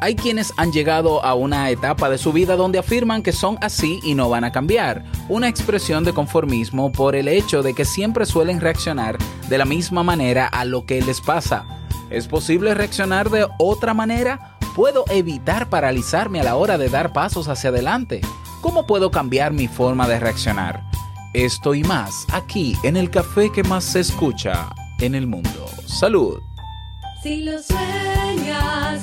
Hay quienes han llegado a una etapa de su vida donde afirman que son así y no van a cambiar, una expresión de conformismo por el hecho de que siempre suelen reaccionar de la misma manera a lo que les pasa. ¿Es posible reaccionar de otra manera? ¿Puedo evitar paralizarme a la hora de dar pasos hacia adelante? ¿Cómo puedo cambiar mi forma de reaccionar? Esto y más aquí en el café que más se escucha en el mundo. Salud. Si lo sueñas,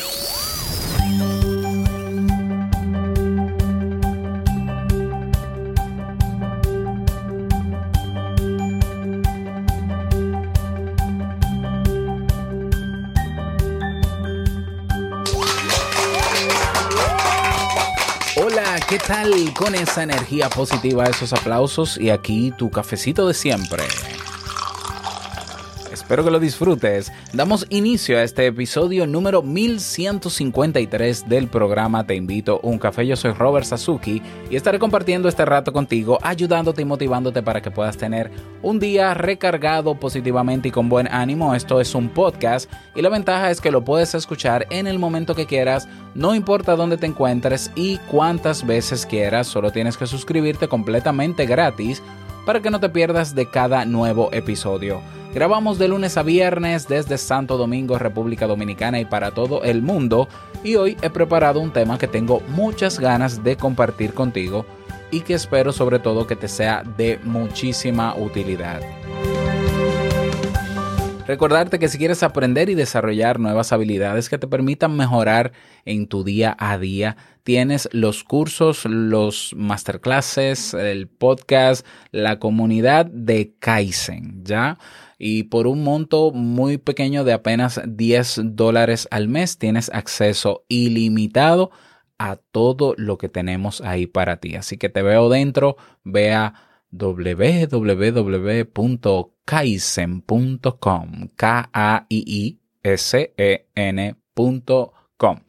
¿Qué tal con esa energía positiva, esos aplausos y aquí tu cafecito de siempre? Espero que lo disfrutes. Damos inicio a este episodio número 1153 del programa Te invito a un café. Yo soy Robert Sasuki y estaré compartiendo este rato contigo, ayudándote y motivándote para que puedas tener un día recargado positivamente y con buen ánimo. Esto es un podcast y la ventaja es que lo puedes escuchar en el momento que quieras, no importa dónde te encuentres y cuántas veces quieras. Solo tienes que suscribirte completamente gratis para que no te pierdas de cada nuevo episodio. Grabamos de lunes a viernes desde Santo Domingo, República Dominicana y para todo el mundo. Y hoy he preparado un tema que tengo muchas ganas de compartir contigo y que espero sobre todo que te sea de muchísima utilidad. Recordarte que si quieres aprender y desarrollar nuevas habilidades que te permitan mejorar en tu día a día, tienes los cursos, los masterclasses, el podcast, la comunidad de Kaizen, ¿ya? Y por un monto muy pequeño de apenas 10 dólares al mes tienes acceso ilimitado a todo lo que tenemos ahí para ti. Así que te veo dentro, vea www.kaizen.com k a i i s e n.com.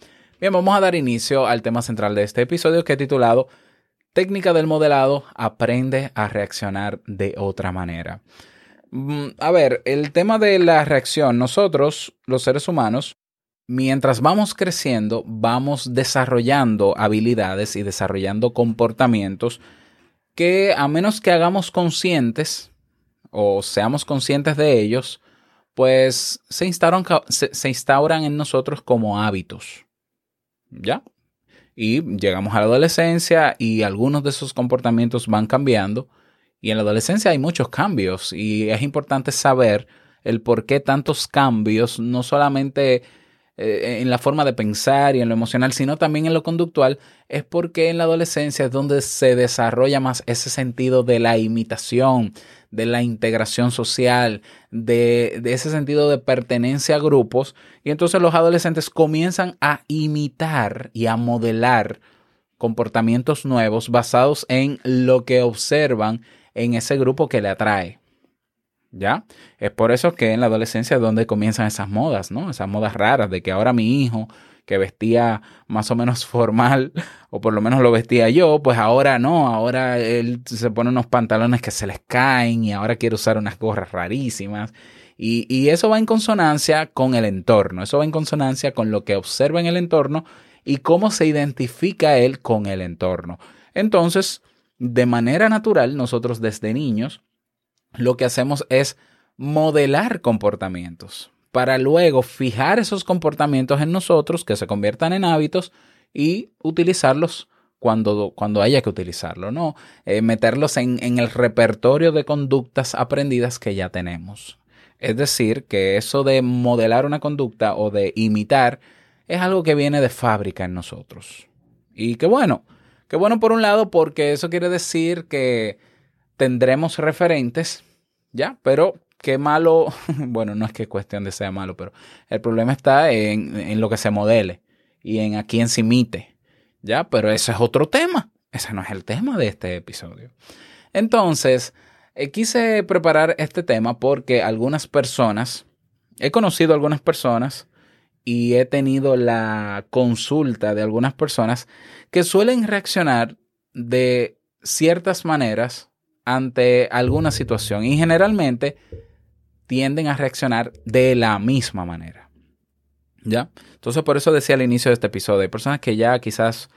Bien, vamos a dar inicio al tema central de este episodio que he titulado Técnica del modelado, aprende a reaccionar de otra manera. Mm, A ver, el tema de la reacción, nosotros, los seres humanos, mientras vamos creciendo, vamos desarrollando habilidades y desarrollando comportamientos que a menos que hagamos conscientes o seamos conscientes de ellos, pues se instauran, se instauran en nosotros como hábitos. ¿Ya? Y llegamos a la adolescencia y algunos de esos comportamientos van cambiando. Y en la adolescencia hay muchos cambios y es importante saber el por qué tantos cambios, no solamente eh, en la forma de pensar y en lo emocional, sino también en lo conductual, es porque en la adolescencia es donde se desarrolla más ese sentido de la imitación, de la integración social, de, de ese sentido de pertenencia a grupos. Y entonces los adolescentes comienzan a imitar y a modelar comportamientos nuevos basados en lo que observan en ese grupo que le atrae. ¿Ya? Es por eso que en la adolescencia es donde comienzan esas modas, ¿no? Esas modas raras de que ahora mi hijo, que vestía más o menos formal, o por lo menos lo vestía yo, pues ahora no, ahora él se pone unos pantalones que se les caen y ahora quiere usar unas gorras rarísimas. Y, y eso va en consonancia con el entorno, eso va en consonancia con lo que observa en el entorno y cómo se identifica él con el entorno. Entonces, de manera natural, nosotros desde niños, lo que hacemos es modelar comportamientos para luego fijar esos comportamientos en nosotros que se conviertan en hábitos y utilizarlos cuando, cuando haya que utilizarlo, ¿no? Eh, meterlos en, en el repertorio de conductas aprendidas que ya tenemos. Es decir, que eso de modelar una conducta o de imitar es algo que viene de fábrica en nosotros. Y que bueno, Qué bueno por un lado porque eso quiere decir que tendremos referentes, ¿ya? Pero qué malo, bueno, no es que cuestión de sea malo, pero el problema está en, lo que se modele y en a quién se imite, ¿ya? Pero ese es otro tema, ese no es el tema de este episodio. Entonces, eh, quise preparar este tema porque algunas personas, he conocido algunas personas y he tenido la consulta de algunas personas que suelen reaccionar de ciertas maneras ante alguna situación y generalmente tienden a reaccionar de la misma manera. ¿Ya? Entonces por eso decía al inicio de este episodio, hay personas que ya quizás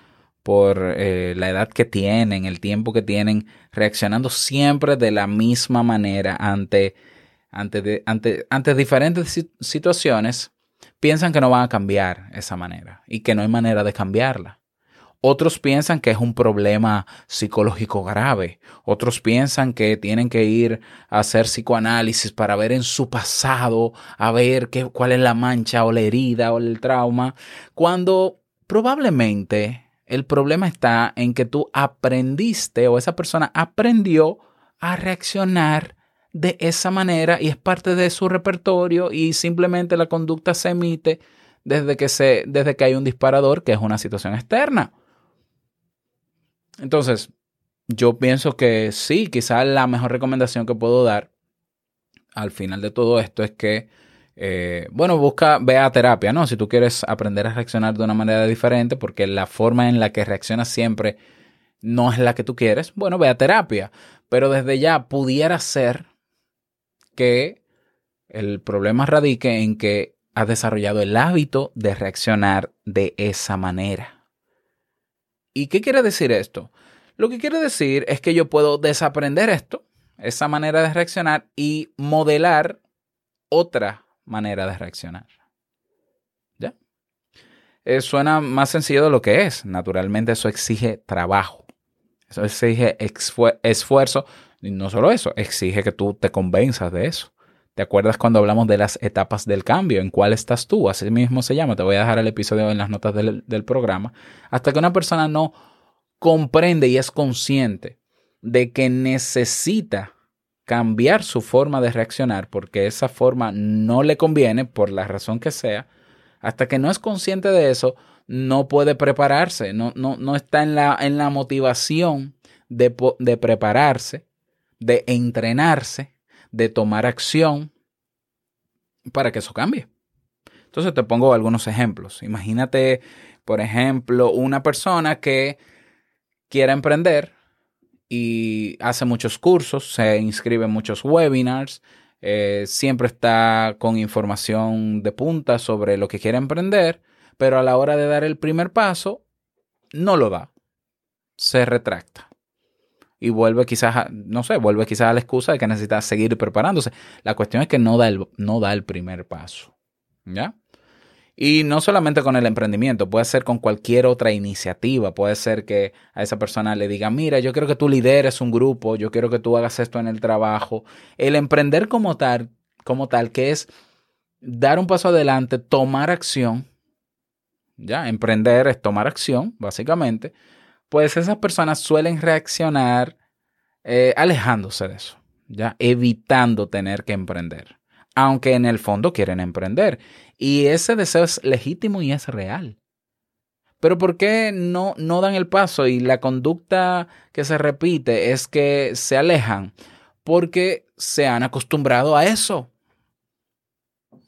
por eh, la edad que tienen, el tiempo que tienen, reaccionando siempre de la misma manera ante, ante, ante, ante diferentes si- situaciones, piensan que no van a cambiar esa manera y que no hay manera de cambiarla. Otros piensan que es un problema psicológico grave. Otros piensan que tienen que ir a hacer psicoanálisis para ver en su pasado, a ver qué, cuál es la mancha o la herida o el trauma, cuando probablemente el problema está en que tú aprendiste o esa persona aprendió a reaccionar de esa manera y es parte de su repertorio y simplemente la conducta se emite desde que, se, desde que hay un disparador que es una situación externa. Entonces, yo pienso que sí, quizás la mejor recomendación que puedo dar al final de todo esto es que, eh, bueno, busca, ve a terapia, ¿no? Si tú quieres aprender a reaccionar de una manera diferente, porque la forma en la que reaccionas siempre no es la que tú quieres, bueno, ve a terapia. Pero desde ya pudiera ser que el problema radique en que has desarrollado el hábito de reaccionar de esa manera. ¿Y qué quiere decir esto? Lo que quiere decir es que yo puedo desaprender esto, esa manera de reaccionar, y modelar otra manera de reaccionar. ¿Ya? Eh, suena más sencillo de lo que es. Naturalmente eso exige trabajo. Eso exige esfuerzo. Y no solo eso, exige que tú te convenzas de eso. ¿Te acuerdas cuando hablamos de las etapas del cambio? ¿En cuál estás tú? Así mismo se llama. Te voy a dejar el episodio en las notas del, del programa. Hasta que una persona no comprende y es consciente de que necesita cambiar su forma de reaccionar porque esa forma no le conviene por la razón que sea, hasta que no es consciente de eso, no puede prepararse, no, no, no está en la, en la motivación de, de prepararse, de entrenarse, de tomar acción para que eso cambie. Entonces te pongo algunos ejemplos. Imagínate, por ejemplo, una persona que quiera emprender y hace muchos cursos, se inscribe en muchos webinars, eh, siempre está con información de punta sobre lo que quiere emprender, pero a la hora de dar el primer paso, no lo da, se retracta. Y vuelve quizás, a- no sé, vuelve quizás a la excusa de que necesita seguir preparándose. La cuestión es que no da el, no da el primer paso. ¿Ya? Y no solamente con el emprendimiento, puede ser con cualquier otra iniciativa. Puede ser que a esa persona le diga, mira, yo quiero que tú lideres un grupo, yo quiero que tú hagas esto en el trabajo. El emprender como tal, como tal, que es dar un paso adelante, tomar acción. Ya, emprender es tomar acción, básicamente. Pues esas personas suelen reaccionar eh, alejándose de eso, ya, evitando tener que emprender aunque en el fondo quieren emprender. Y ese deseo es legítimo y es real. Pero ¿por qué no, no dan el paso? Y la conducta que se repite es que se alejan porque se han acostumbrado a eso.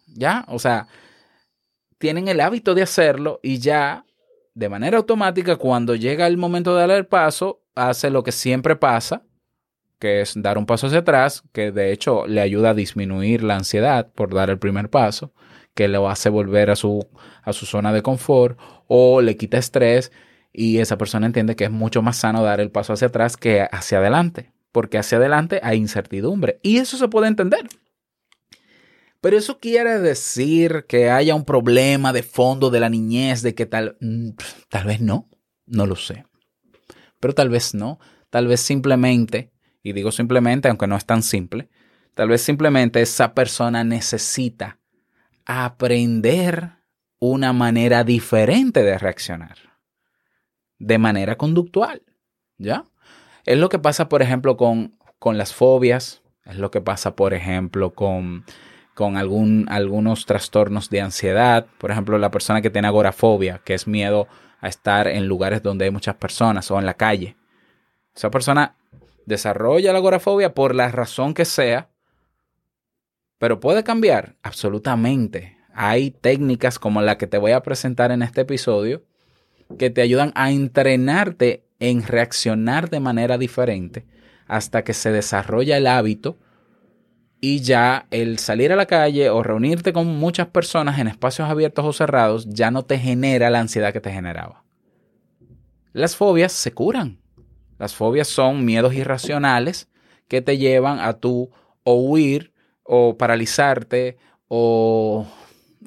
¿Ya? O sea, tienen el hábito de hacerlo y ya de manera automática cuando llega el momento de dar el paso, hace lo que siempre pasa, que es dar un paso hacia atrás, que de hecho le ayuda a disminuir la ansiedad por dar el primer paso, que lo hace volver a su, a su zona de confort o le quita estrés y esa persona entiende que es mucho más sano dar el paso hacia atrás que hacia adelante, porque hacia adelante hay incertidumbre y eso se puede entender. Pero eso quiere decir que haya un problema de fondo de la niñez, de que tal, mm, tal vez no, no lo sé. Pero tal vez no, tal vez simplemente y digo simplemente, aunque no es tan simple, tal vez simplemente esa persona necesita aprender una manera diferente de reaccionar. de manera conductual. ¿Ya? Es lo que pasa, por ejemplo, con, con las fobias, es lo que pasa, por ejemplo, con, con algún, algunos trastornos de ansiedad. Por ejemplo, la persona que tiene agorafobia, que es miedo a estar en lugares donde hay muchas personas o en la calle. Esa persona desarrolla la agorafobia por la razón que sea, pero puede cambiar absolutamente. Hay técnicas como la que te voy a presentar en este episodio que te ayudan a entrenarte en reaccionar de manera diferente hasta que se desarrolla el hábito y ya el salir a la calle o reunirte con muchas personas en espacios abiertos o cerrados ya no te genera la ansiedad que te generaba. Las fobias se curan. Las fobias son miedos irracionales que te llevan a tú o huir o paralizarte o,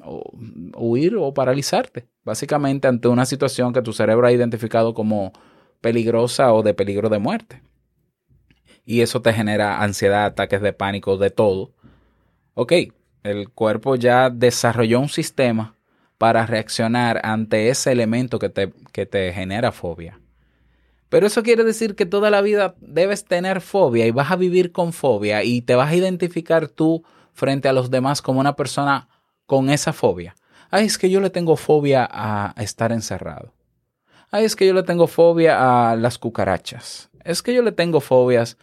o huir o paralizarte. Básicamente ante una situación que tu cerebro ha identificado como peligrosa o de peligro de muerte. Y eso te genera ansiedad, ataques de pánico, de todo. Ok, el cuerpo ya desarrolló un sistema para reaccionar ante ese elemento que te, que te genera fobia. Pero eso quiere decir que toda la vida debes tener fobia y vas a vivir con fobia y te vas a identificar tú frente a los demás como una persona con esa fobia. Ay, es que yo le tengo fobia a estar encerrado. Ay, es que yo le tengo fobia a las cucarachas. Es que yo le tengo fobias.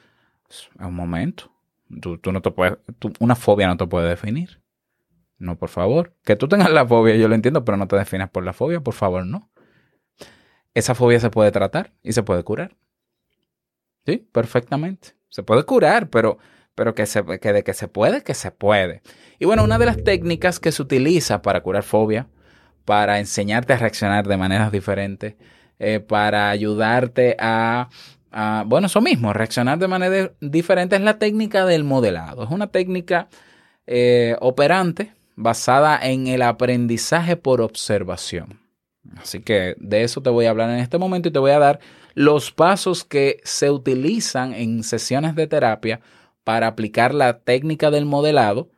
Un momento. Tú, tú no te puedes, tú- una fobia no te puede definir. No, por favor. Que tú tengas la fobia, yo lo entiendo, pero no te definas por la fobia, por favor, no. Esa fobia se puede tratar y se puede curar. Sí, perfectamente. Se puede curar, pero, pero que, se, que de que se puede, que se puede. Y bueno, una de las técnicas que se utiliza para curar fobia, para enseñarte a reaccionar de maneras diferentes, eh, para ayudarte a, bueno, eso mismo, reaccionar de manera diferente es la técnica del modelado. Es una técnica eh, operante basada en el aprendizaje por observación. Así que de eso te voy a hablar en este momento y te voy a dar los pasos que se utilizan en sesiones de terapia para aplicar la técnica del modelado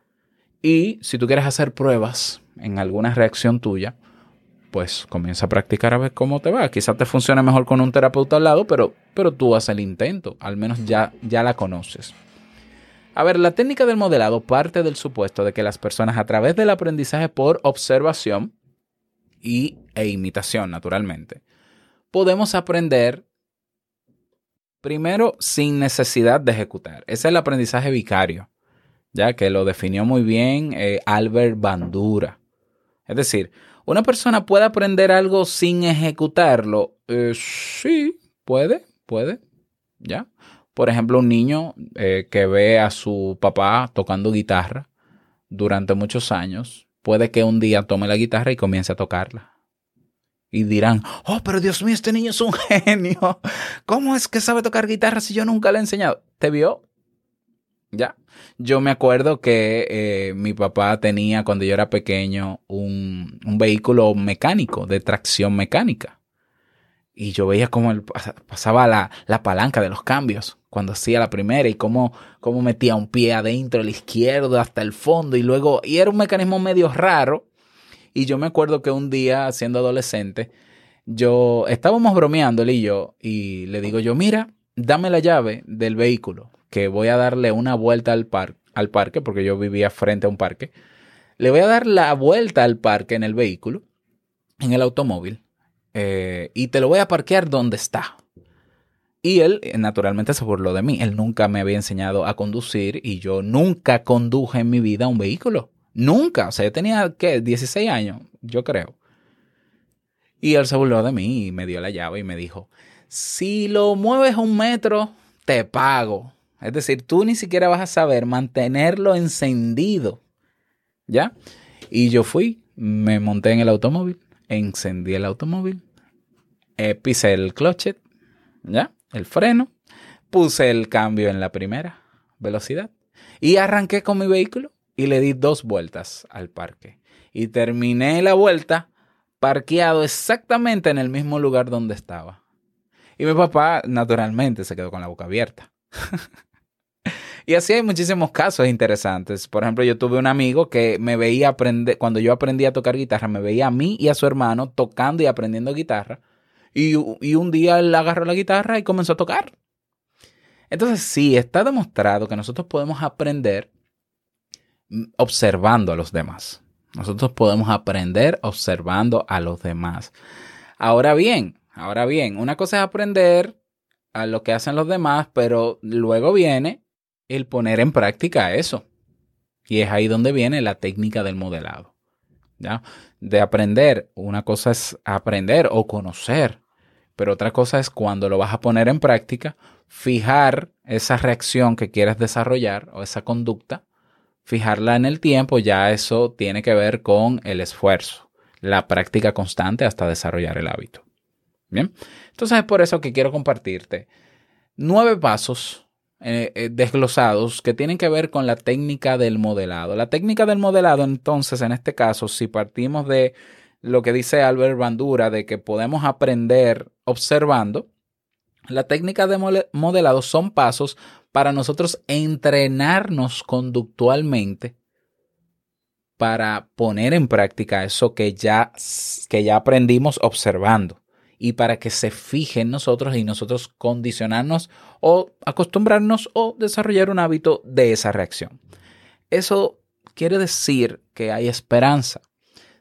y si tú quieres hacer pruebas en alguna reacción tuya, pues comienza a practicar a ver cómo te va. Quizás te funcione mejor con un terapeuta al lado, pero, pero tú haz el intento, al menos ya, ya la conoces. A ver, la técnica del modelado parte del supuesto de que las personas a través del aprendizaje por observación y, e imitación, naturalmente, podemos aprender primero sin necesidad de ejecutar. Ese es el aprendizaje vicario, ya que lo definió muy bien eh, Albert Bandura. Es decir, una persona puede aprender algo sin ejecutarlo. Eh, sí, puede, puede, ya. Por ejemplo, un niño eh, que ve a su papá tocando guitarra durante muchos años, puede que un día tome la guitarra y comience a tocarla. Y dirán, oh, pero Dios mío, este niño es un genio. ¿Cómo es que sabe tocar guitarra si yo nunca le he enseñado? ¿Te vio? Ya. Yo me acuerdo que eh, mi papá tenía cuando yo era pequeño un, un vehículo mecánico, de tracción mecánica. Y yo veía cómo él pas- pasaba la, la palanca de los cambios cuando hacía la primera y cómo, cómo metía un pie adentro, el izquierdo, hasta el fondo y luego, y era un mecanismo medio raro. Y yo me acuerdo que un día, siendo adolescente, yo estábamos bromeando él y yo, y le digo yo, mira, dame la llave del vehículo, que voy a darle una vuelta al, par al parque, porque yo vivía frente a un parque. Le voy a dar la vuelta al parque en el vehículo, en el automóvil, eh, y te lo voy a parquear donde está. Y él, eh, naturalmente, se burló de mí. Él nunca me había enseñado a conducir y yo nunca conduje en mi vida un vehículo. Nunca. O sea, yo tenía, ¿qué? 16 años, yo creo. Y él se burló de mí y me dio la llave y me dijo, si lo mueves un metro, te pago. Es decir, tú ni siquiera vas a saber mantenerlo encendido. ¿Ya? Y yo fui, me monté en el automóvil, encendí el automóvil, eh, pisé el clochet, ¿ya? El freno, puse el cambio en la primera velocidad y arranqué con mi vehículo y le di dos vueltas al parque. Y terminé la vuelta parqueado exactamente en el mismo lugar donde estaba. Y mi papá, naturalmente, se quedó con la boca abierta. y así hay muchísimos casos interesantes. Por ejemplo, yo tuve un amigo que me veía aprender, cuando yo aprendí a tocar guitarra, me veía a mí y a su hermano tocando y aprendiendo guitarra. Y, y un día él agarró la guitarra y comenzó a tocar. Entonces sí, está demostrado que nosotros podemos aprender observando a los demás. Nosotros podemos aprender observando a los demás. Ahora bien, ahora bien, una cosa es aprender a lo que hacen los demás, pero luego viene el poner en práctica eso. Y es ahí donde viene la técnica del modelado. ¿ya? De aprender, una cosa es aprender o conocer, pero otra cosa es cuando lo vas a poner en práctica, fijar esa reacción que quieres desarrollar o esa conducta, fijarla en el tiempo, ya eso tiene que ver con el esfuerzo, la práctica constante hasta desarrollar el hábito. Bien, entonces es por eso que quiero compartirte nueve pasos eh, eh, desglosados que tienen que ver con la técnica del modelado. La técnica del modelado, entonces, en este caso, si partimos de lo que dice Albert Bandura, de que podemos aprender observando, la técnica de modelado son pasos para nosotros entrenarnos conductualmente para poner en práctica eso que ya, que ya aprendimos observando y para que se fije en nosotros y nosotros condicionarnos o acostumbrarnos o desarrollar un hábito de esa reacción. Eso quiere decir que hay esperanza.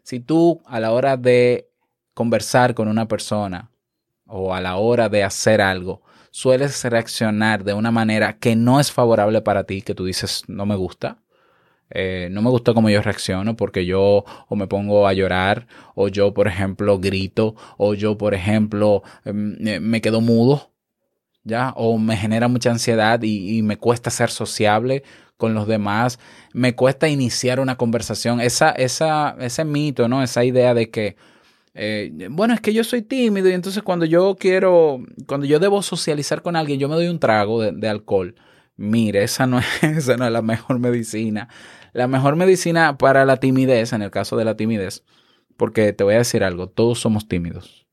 Si tú a la hora de conversar con una persona o a la hora de hacer algo, sueles reaccionar de una manera que no es favorable para ti, que tú dices no me gusta, eh, no me gusta cómo yo reacciono porque yo o me pongo a llorar o yo, por ejemplo, grito o yo, por ejemplo, em, eh, me quedo mudo, ¿ya? O me genera mucha ansiedad y, me cuesta ser sociable con los demás, me cuesta iniciar una conversación. Esa, esa, ese mito, ¿no? Esa idea de que, eh, bueno, es que yo soy tímido y entonces cuando yo quiero, cuando yo debo socializar con alguien, yo me doy un trago de alcohol. Mire, esa no, es, esa no es la mejor medicina. La mejor medicina para la timidez, en el caso de la timidez, porque te voy a decir algo, todos somos tímidos.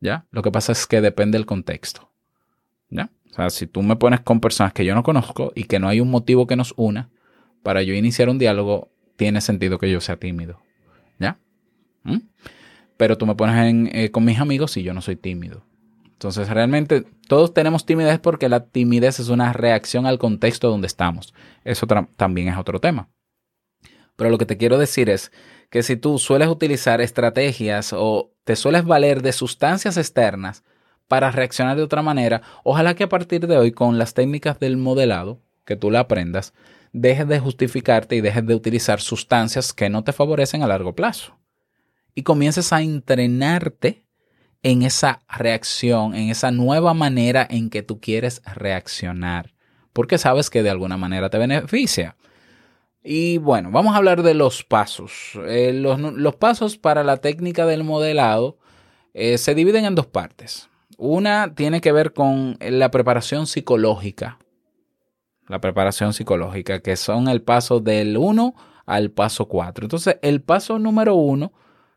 ¿Ya? Lo que pasa es que depende del contexto. ¿Ya? O sea, si tú me pones con personas que yo no conozco y que no hay un motivo que nos una para yo iniciar un diálogo, tiene sentido que yo sea tímido. ¿Ya? ¿Mm? Pero tú me pones eh, con mis amigos y yo no soy tímido. Entonces, realmente todos tenemos timidez porque la timidez es una reacción al contexto donde estamos. Eso también es otro tema. Pero lo que te quiero decir es que si tú sueles utilizar estrategias o te sueles valer de sustancias externas para reaccionar de otra manera, ojalá que a partir de hoy con las técnicas del modelado, que tú la aprendas, dejes de justificarte y dejes de utilizar sustancias que no te favorecen a largo plazo. Y comiences a entrenarte en esa reacción, en esa nueva manera en que tú quieres reaccionar, porque sabes que de alguna manera te beneficia. Y bueno, vamos a hablar de los pasos. Eh, los, pasos para la técnica del modelado eh, se dividen en dos partes. Una tiene que ver con la preparación psicológica. La preparación psicológica, que son el paso del 1 al paso 4. Entonces, el paso número 1,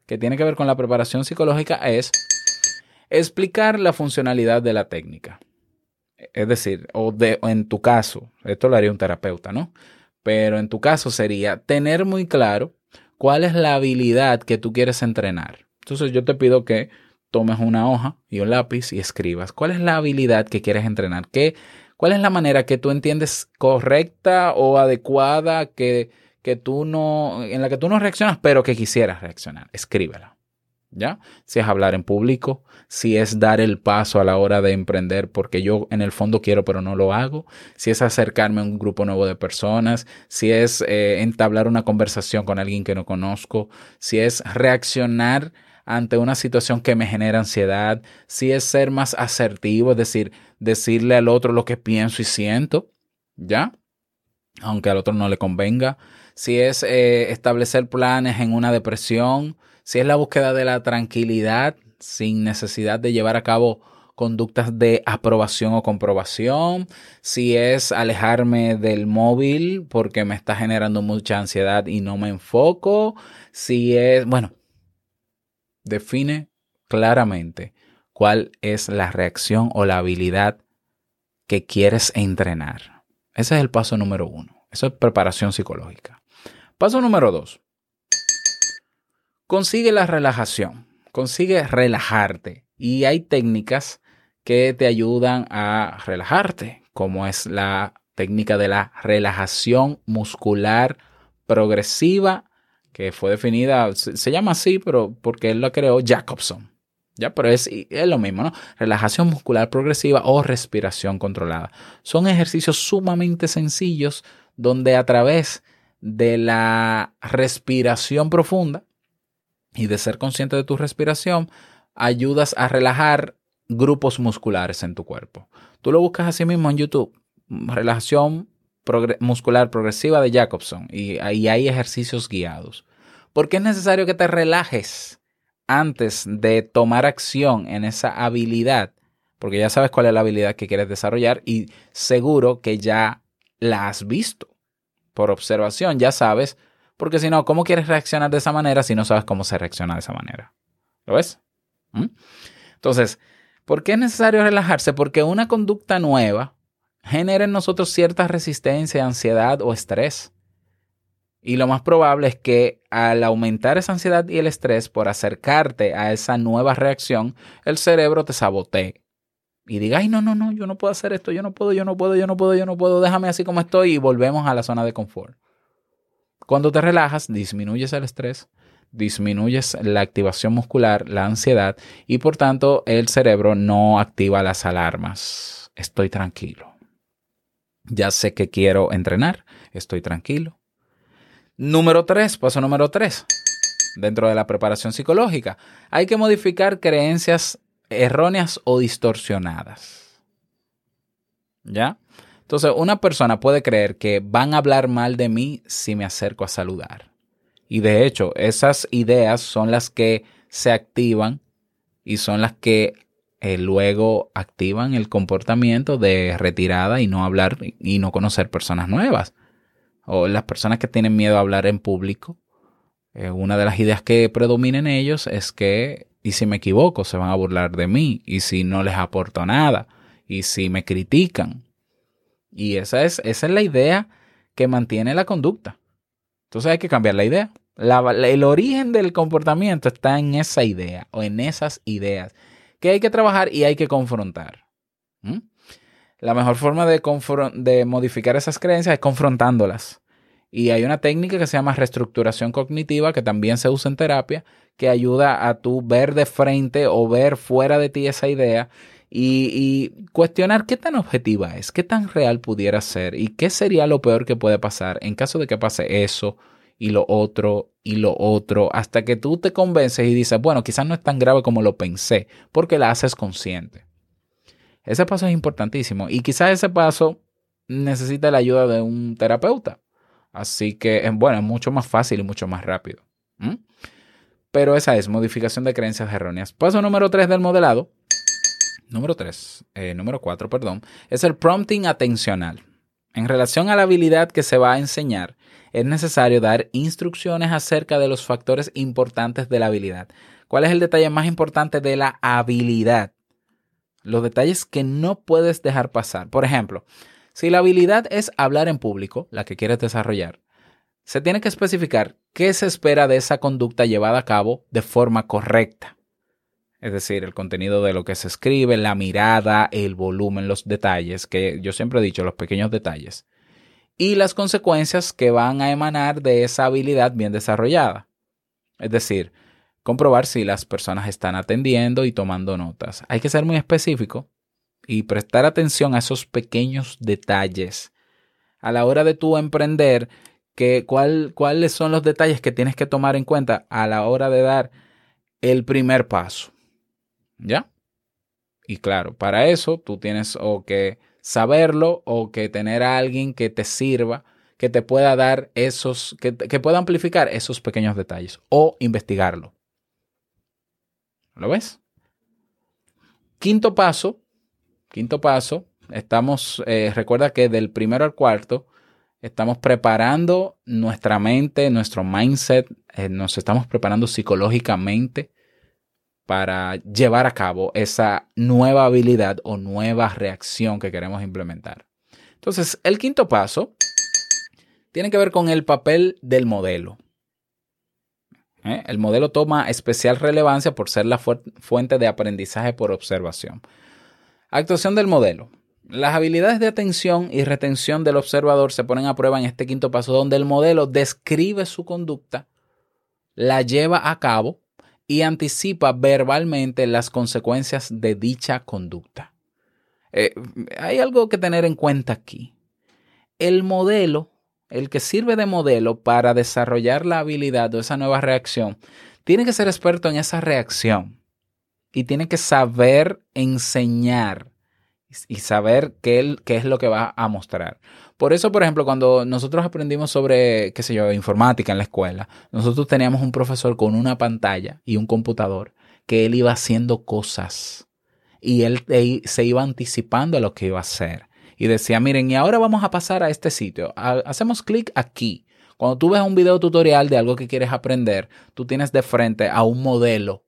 que tiene que ver con la preparación psicológica, es explicar la funcionalidad de la técnica. Es decir, o, de, o en tu caso, esto lo haría un terapeuta, ¿no? Pero en tu caso sería tener muy claro cuál es la habilidad que tú quieres entrenar. Entonces yo te pido que tomes una hoja y un lápiz y escribas cuál es la habilidad que quieres entrenar. ¿Qué, ¿Cuál es la manera que tú entiendes correcta o adecuada que, que tú no, en la que tú no reaccionas, pero que quisieras reaccionar? Escríbela. ¿Ya? Si es hablar en público, si es dar el paso a la hora de emprender porque yo en el fondo quiero pero no lo hago, si es acercarme a un grupo nuevo de personas, si es eh, entablar una conversación con alguien que no conozco, si es reaccionar ante una situación que me genera ansiedad, si es ser más asertivo, es decir, decirle al otro lo que pienso y siento, ¿ya? Aunque al otro no le convenga, si es eh, establecer planes en una depresión, si es la búsqueda de la tranquilidad sin necesidad de llevar a cabo conductas de aprobación o comprobación, si es alejarme del móvil porque me está generando mucha ansiedad y no me enfoco, si es, bueno, define claramente cuál es la reacción o la habilidad que quieres entrenar. Ese es el paso número uno. Eso es preparación psicológica. Paso número dos. Consigue la relajación. Consigue relajarte Y hay técnicas que te ayudan a relajarte, como es la técnica de la relajación muscular progresiva, que fue definida, se, llama así, pero porque él la creó Jacobson. Ya, pero es, es lo mismo, ¿no? Relajación muscular progresiva o respiración controlada. Son ejercicios sumamente sencillos donde a través de la respiración profunda y de ser consciente de tu respiración, ayudas a relajar grupos musculares en tu cuerpo. Tú lo buscas así mismo en YouTube, relajación muscular progresiva de Jacobson, y ahí hay ejercicios guiados. Porque es necesario que te relajes antes de tomar acción en esa habilidad, porque ya sabes cuál es la habilidad que quieres desarrollar y seguro que ya la has visto por observación, ya sabes, porque si no, ¿cómo quieres reaccionar de esa manera si no sabes cómo se reacciona de esa manera? ¿Lo ves? ¿Mm? Entonces, ¿por qué es necesario relajarse? Porque una conducta nueva genera en nosotros cierta resistencia, ansiedad o estrés. Y lo más probable es que al aumentar esa ansiedad y el estrés por acercarte a esa nueva reacción, el cerebro te sabotee. Y diga, ay, no, no, no, yo no puedo hacer esto, yo no puedo, yo no puedo, yo no puedo, yo no puedo, déjame así como estoy y volvemos a la zona de confort. Cuando te relajas, disminuyes el estrés, disminuyes la activación muscular, la ansiedad y por tanto el cerebro no activa las alarmas. Estoy tranquilo. Ya sé que quiero entrenar, estoy tranquilo. Número 3, paso número 3. Dentro de la preparación psicológica, hay que modificar creencias erróneas o distorsionadas. ¿Ya? Entonces, una persona puede creer que van a hablar mal de mí si me acerco a saludar. Y de hecho, esas ideas son las que se activan y son las que eh, luego activan el comportamiento de retirada y no hablar y no conocer personas nuevas. O las personas que tienen miedo a hablar en público. eh, una de las ideas que predomina en ellos es que, y si me equivoco, se van a burlar de mí. Y si no les aporto nada. Y si me critican. Y esa es, esa es la idea que mantiene la conducta. Entonces hay que cambiar la idea. El origen del comportamiento está en esa idea o en esas ideas que hay que trabajar y hay que confrontar. ¿Mm? La mejor forma de, de modificar esas creencias es confrontándolas. Y hay una técnica que se llama reestructuración cognitiva que también se usa en terapia, que ayuda a tú ver de frente o ver fuera de ti esa idea y, cuestionar qué tan objetiva es, qué tan real pudiera ser y qué sería lo peor que puede pasar en caso de que pase eso y lo otro y lo otro, hasta que tú te convences y dices, bueno, quizás no es tan grave como lo pensé, porque la haces consciente. Ese paso es importantísimo y quizás ese paso necesita la ayuda de un terapeuta. Así que, eh, bueno, es mucho más fácil y mucho más rápido. Pero esa es modificación de creencias erróneas. Paso número 3 del modelado. Número 3, número 4, perdón, es el prompting atencional. En relación a la habilidad que se va a enseñar, es necesario dar instrucciones acerca de los factores importantes de la habilidad. ¿Cuál es el detalle más importante de la habilidad? Los detalles que no puedes dejar pasar. Por ejemplo, si la habilidad es hablar en público, la que quieres desarrollar, se tiene que especificar qué se espera de esa conducta llevada a cabo de forma correcta. Es decir, el contenido de lo que se escribe, la mirada, el volumen, los detalles, que yo siempre he dicho, los pequeños detalles. Y las consecuencias que van a emanar de esa habilidad bien desarrollada. Es decir, comprobar si las personas están atendiendo y tomando notas. Hay que ser muy específico y prestar atención a esos pequeños detalles. A la hora de tú emprender, que, cuál, cuáles son los detalles que tienes que tomar en cuenta a la hora de dar el primer paso. ¿Ya? Y claro, para eso tú tienes o que saberlo o que tener a alguien que te sirva, que te pueda dar esos, que, que pueda amplificar esos pequeños detalles o investigarlo. ¿Lo ves? Quinto paso, quinto paso, estamos, eh, recuerda que del primero al cuarto, estamos preparando nuestra mente, nuestro mindset, eh, nos estamos preparando psicológicamente para llevar a cabo esa nueva habilidad o nueva reacción que queremos implementar. Entonces, el quinto paso tiene que ver con el papel del modelo. ¿eh? El modelo toma especial relevancia por ser la fu- fuente de aprendizaje por observación. Actuación del modelo. Las habilidades de atención y retención del observador se ponen a prueba en este quinto paso, donde el modelo describe su conducta, la lleva a cabo y anticipa verbalmente las consecuencias de dicha conducta. Eh, hay algo que tener en cuenta aquí. El modelo, el que sirve de modelo para desarrollar la habilidad o esa nueva reacción, tiene que ser experto en esa reacción y tiene que saber enseñar y saber qué, es lo que va a mostrar. Por eso, por ejemplo, cuando nosotros aprendimos sobre, qué sé yo, informática en la escuela, nosotros teníamos un profesor con una pantalla y un computador que él iba haciendo cosas y él se iba anticipando a lo que iba a hacer. Y decía, miren, y ahora vamos a pasar a este sitio. Ha- hacemos clic aquí. Cuando tú ves un video tutorial de algo que quieres aprender, tú tienes de frente a un modelo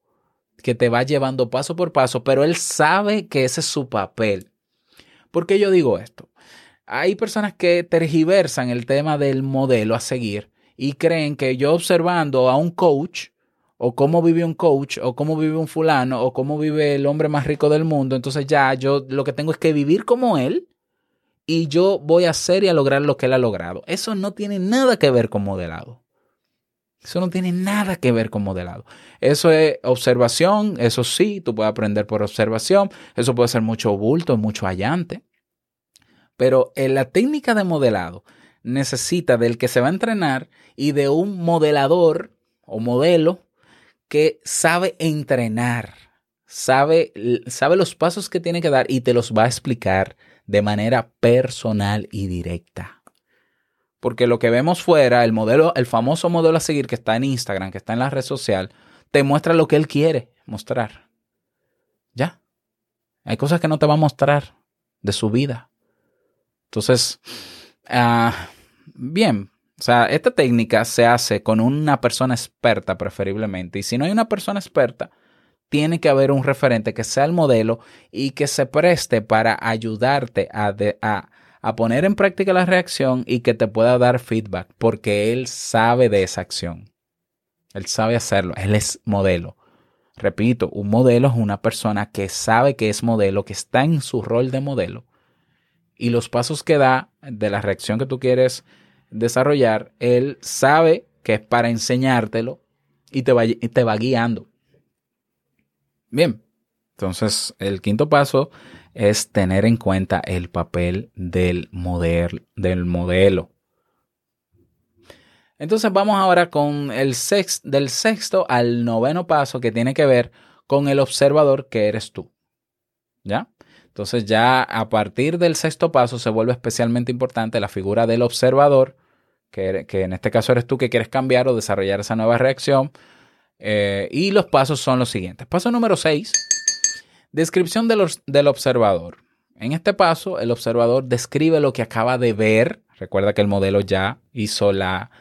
que te va llevando paso por paso, pero él sabe que ese es su papel. ¿Por qué yo digo esto? Hay personas que tergiversan el tema del modelo a seguir y creen que yo observando a un coach o cómo vive un coach o cómo vive un fulano o cómo vive el hombre más rico del mundo, entonces ya yo lo que tengo es que vivir como él y yo voy a hacer y a lograr lo que él ha logrado. Eso no tiene nada que ver con modelado. Eso no tiene nada que ver con modelado. Eso es observación, eso sí, tú puedes aprender por observación, eso puede ser mucho bulto, mucho hallante. Pero en la técnica de modelado necesita del que se va a entrenar y de un modelador o modelo que sabe entrenar, sabe, sabe los pasos que tiene que dar y te los va a explicar de manera personal y directa. Porque lo que vemos fuera, el modelo, el famoso modelo a seguir que está en Instagram, que está en la red social, te muestra lo que él quiere mostrar. Ya. Hay cosas que no te va a mostrar de su vida. Entonces, ah, bien. O sea, esta técnica se hace con una persona experta preferiblemente. Y si no hay una persona experta, tiene que haber un referente que sea el modelo y que se preste para ayudarte a, de- a, a poner en práctica la reacción y que te pueda dar feedback, porque él sabe de esa acción. Él sabe hacerlo, él es modelo. Repito, un modelo es una persona que sabe que es modelo, que está en su rol de modelo y los pasos que da de la reacción que tú quieres desarrollar, él sabe que es para enseñártelo y te va, guiando. Bien, entonces el quinto paso es tener en cuenta el papel del, del modelo. Entonces vamos ahora con el sex, del sexto al noveno paso que tiene que ver con el observador que eres tú. ¿Ya? Entonces ya a partir del sexto paso se vuelve especialmente importante la figura del observador, que, que en este caso eres tú que quieres cambiar o desarrollar esa nueva reacción. Eh, y los pasos son los siguientes. Paso número 6. Descripción del, del observador. En este paso, el observador describe lo que acaba de ver. Recuerda que el modelo ya hizo la,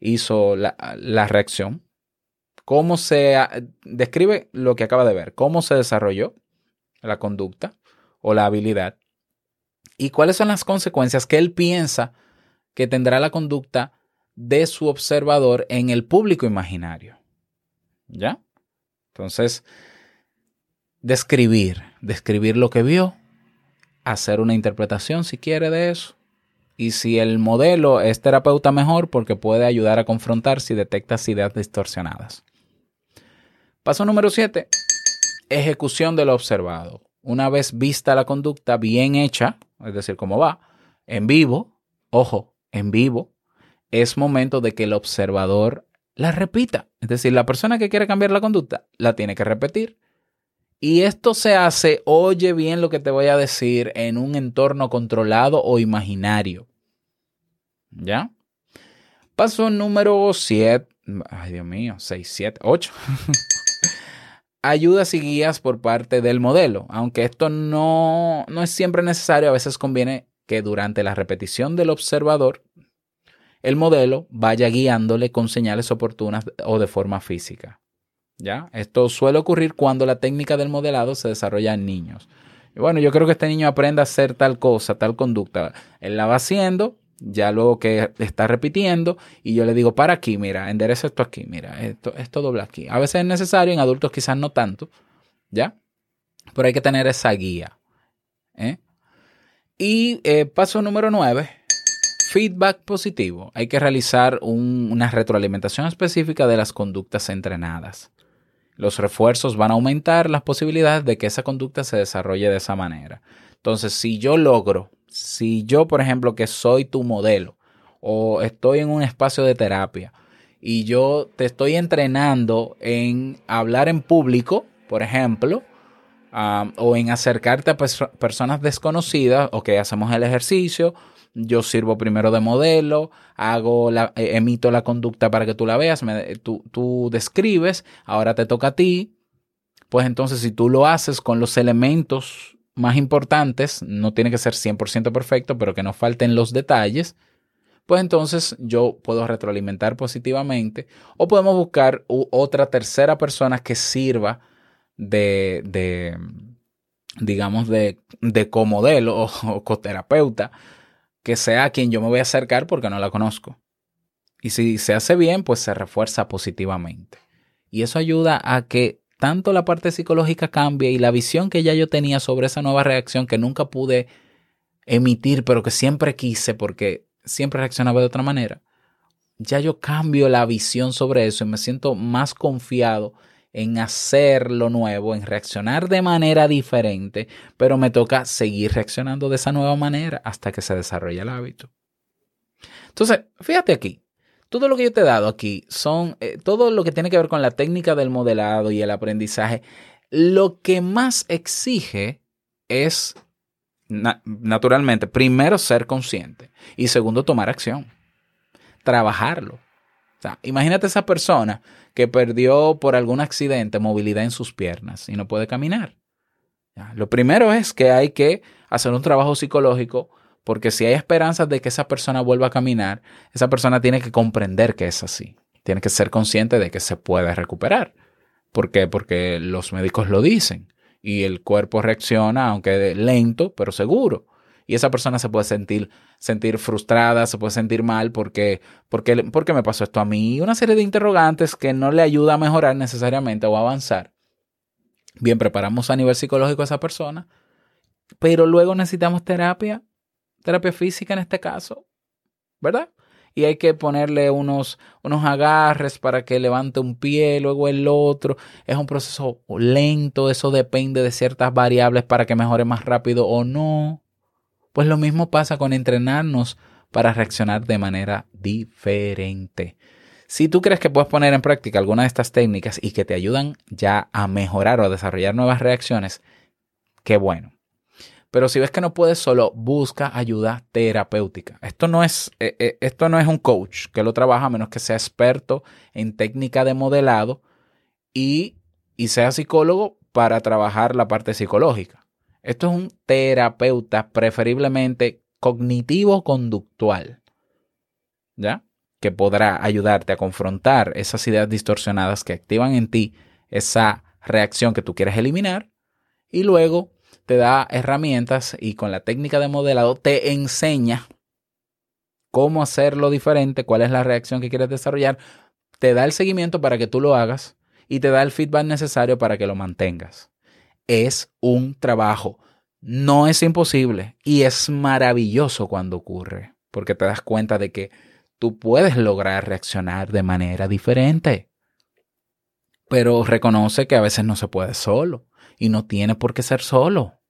hizo la, la reacción. Cómo se describe lo que acaba de ver, cómo se desarrolló la conducta o la habilidad y cuáles son las consecuencias que él piensa que tendrá la conducta de su observador en el público imaginario. ¿Ya? Entonces, describir, describir lo que vio, hacer una interpretación si quiere de eso. Y si el modelo es terapeuta mejor porque puede ayudar a confrontar si detectas ideas distorsionadas. Paso número 7. Ejecución de lo observado. Una vez vista la conducta bien hecha, es decir, cómo va, en vivo, ojo, en vivo, es momento de que el observador la repita. Es decir, la persona que quiere cambiar la conducta la tiene que repetir. Y esto se hace, oye bien lo que te voy a decir, en un entorno controlado o imaginario. ¿Ya? Paso número 7. Ay, Dios mío, 6, 7, 8. Ayudas y guías por parte del modelo. Aunque esto no, no es siempre necesario, a veces conviene que durante la repetición del observador, el modelo vaya guiándole con señales oportunas o de forma física. ¿Ya? Esto suele ocurrir cuando la técnica del modelado se desarrolla en niños. Bueno, yo creo que este niño aprende a hacer tal cosa, tal conducta. Él la va haciendo Ya luego que está repitiendo y yo le digo, para aquí, mira, endereza esto aquí, mira, esto, esto dobla aquí. A veces es necesario, en adultos quizás no tanto, ¿ya? Pero hay que tener esa guía. ¿eh? Y eh, paso número 9, feedback positivo. Hay que realizar un- una retroalimentación específica de las conductas entrenadas. Los refuerzos van a aumentar las posibilidades de que esa conducta se desarrolle de esa manera. Entonces, si yo logro, si yo, por ejemplo, que soy tu modelo o estoy en un espacio de terapia y yo te estoy entrenando en hablar en público, por ejemplo, um, o en acercarte a perso- personas desconocidas, ok, hacemos el ejercicio, yo sirvo primero de modelo, hago la, eh, emito la conducta para que tú la veas, me- tú, tú describes, ahora te toca a ti, pues entonces si tú lo haces con los elementos más importantes, no tiene que ser 100% perfecto, pero que no falten los detalles, pues entonces yo puedo retroalimentar positivamente o podemos buscar otra tercera persona que sirva de, de digamos, de, de comodelo o coterapeuta, que sea a quien yo me voy a acercar porque no la conozco. Y si se hace bien, pues se refuerza positivamente. Y eso ayuda a que tanto la parte psicológica cambie y la visión que ya yo tenía sobre esa nueva reacción que nunca pude emitir, pero que siempre quise porque siempre reaccionaba de otra manera, ya yo cambio la visión sobre eso y me siento más confiado en hacer lo nuevo, en reaccionar de manera diferente, pero me toca seguir reaccionando de esa nueva manera hasta que se desarrolle el hábito. Entonces, fíjate aquí, todo lo que yo te he dado aquí son eh, todo lo que tiene que ver con la técnica del modelado y el aprendizaje. Lo que más exige es, na- naturalmente, primero ser consciente y segundo tomar acción, trabajarlo. O sea, imagínate esa persona que perdió por algún accidente movilidad en sus piernas y no puede caminar. Lo primero es que hay que hacer un trabajo psicológico porque si hay esperanzas de que esa persona vuelva a caminar, esa persona tiene que comprender que es así. Tiene que ser consciente de que se puede recuperar. ¿Por qué? Porque los médicos lo dicen y el cuerpo reacciona, aunque lento, pero seguro. Y esa persona se puede sentir, sentir frustrada, se puede sentir mal porque, porque, porque me pasó esto a mí. Y una serie de interrogantes que no le ayuda a mejorar necesariamente o a avanzar. Bien, preparamos a nivel psicológico a esa persona, pero luego necesitamos terapia, terapia física en este caso, ¿verdad? Y hay que ponerle unos, unos agarres para que levante un pie, luego el otro. Es un proceso lento, eso depende de ciertas variables para que mejore más rápido o no. Pues lo mismo pasa con entrenarnos para reaccionar de manera diferente. Si tú crees que puedes poner en práctica alguna de estas técnicas y que te ayudan ya a mejorar o a desarrollar nuevas reacciones, qué bueno. Pero si ves que no puedes solo, busca ayuda terapéutica. Esto no es, eh, eh, esto no es un coach que lo trabaja a menos que sea experto en técnica de modelado y, y sea psicólogo para trabajar la parte psicológica. Esto es un terapeuta preferiblemente cognitivo-conductual. ¿Ya? Que podrá ayudarte a confrontar esas ideas distorsionadas que activan en ti esa reacción que tú quieres eliminar y luego te da herramientas y con la técnica de modelado te enseña cómo hacerlo diferente, cuál es la reacción que quieres desarrollar, te da el seguimiento para que tú lo hagas y te da el feedback necesario para que lo mantengas. Es un trabajo, no es imposible y es maravilloso cuando ocurre, porque te das cuenta de que tú puedes lograr reaccionar de manera diferente. Pero reconoce que a veces no se puede solo y no tiene por qué ser solo. O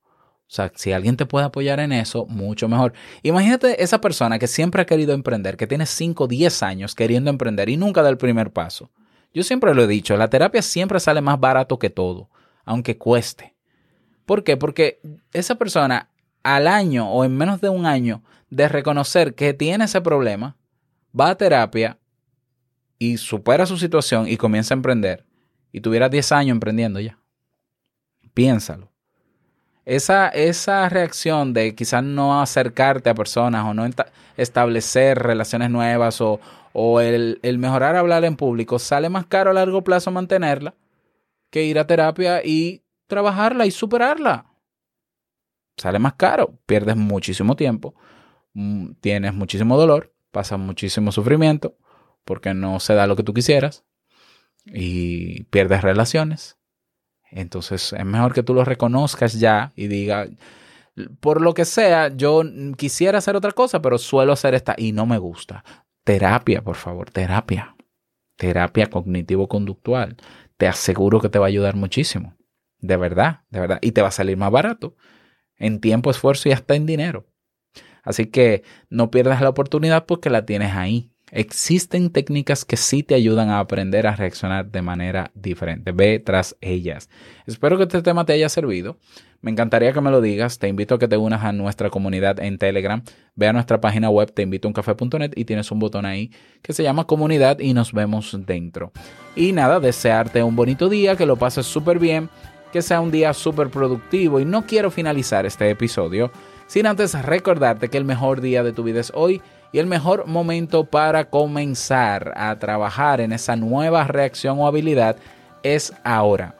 sea, si alguien te puede apoyar en eso, mucho mejor. Imagínate esa persona que siempre ha querido emprender, que tiene 5, 10 años queriendo emprender y nunca da el primer paso. Yo siempre lo he dicho, la terapia siempre sale más barato que todo, aunque cueste. ¿Por qué? Porque esa persona al año o en menos de un año de reconocer que tiene ese problema, va a terapia y supera su situación y comienza a emprender. Y tuviera 10 años emprendiendo ya. Piénsalo. Esa, esa reacción de quizás no acercarte a personas o no establecer relaciones nuevas o, o el, el mejorar hablar en público sale más caro a largo plazo mantenerla que ir a terapia y trabajarla y superarla. Sale más caro, pierdes muchísimo tiempo, mm, tienes muchísimo dolor, pasas muchísimo sufrimiento, porque no se da lo que tú quisieras y pierdes relaciones. Entonces es mejor que tú lo reconozcas ya y diga, por lo que sea, yo quisiera hacer otra cosa, pero suelo hacer esta y no me gusta. Terapia, por favor, terapia. Terapia cognitivo-conductual. Te aseguro que te va a ayudar muchísimo. De verdad, de verdad. Y te va a salir más barato. En tiempo, esfuerzo y hasta en dinero. Así que no pierdas la oportunidad porque la tienes ahí. Existen técnicas que sí te ayudan a aprender a reaccionar de manera diferente. Ve tras ellas. Espero que este tema te haya servido. Me encantaría que me lo digas. Te invito a que te unas a nuestra comunidad en Telegram. Ve a nuestra página web teinvitouncafe.net y tienes un botón ahí que se llama comunidad y nos vemos dentro. Y nada, desearte un bonito día, que lo pases súper bien, que sea un día súper productivo. Y no quiero finalizar este episodio sin antes recordarte que el mejor día de tu vida es hoy y el mejor momento para comenzar a trabajar en esa nueva reacción o habilidad es ahora.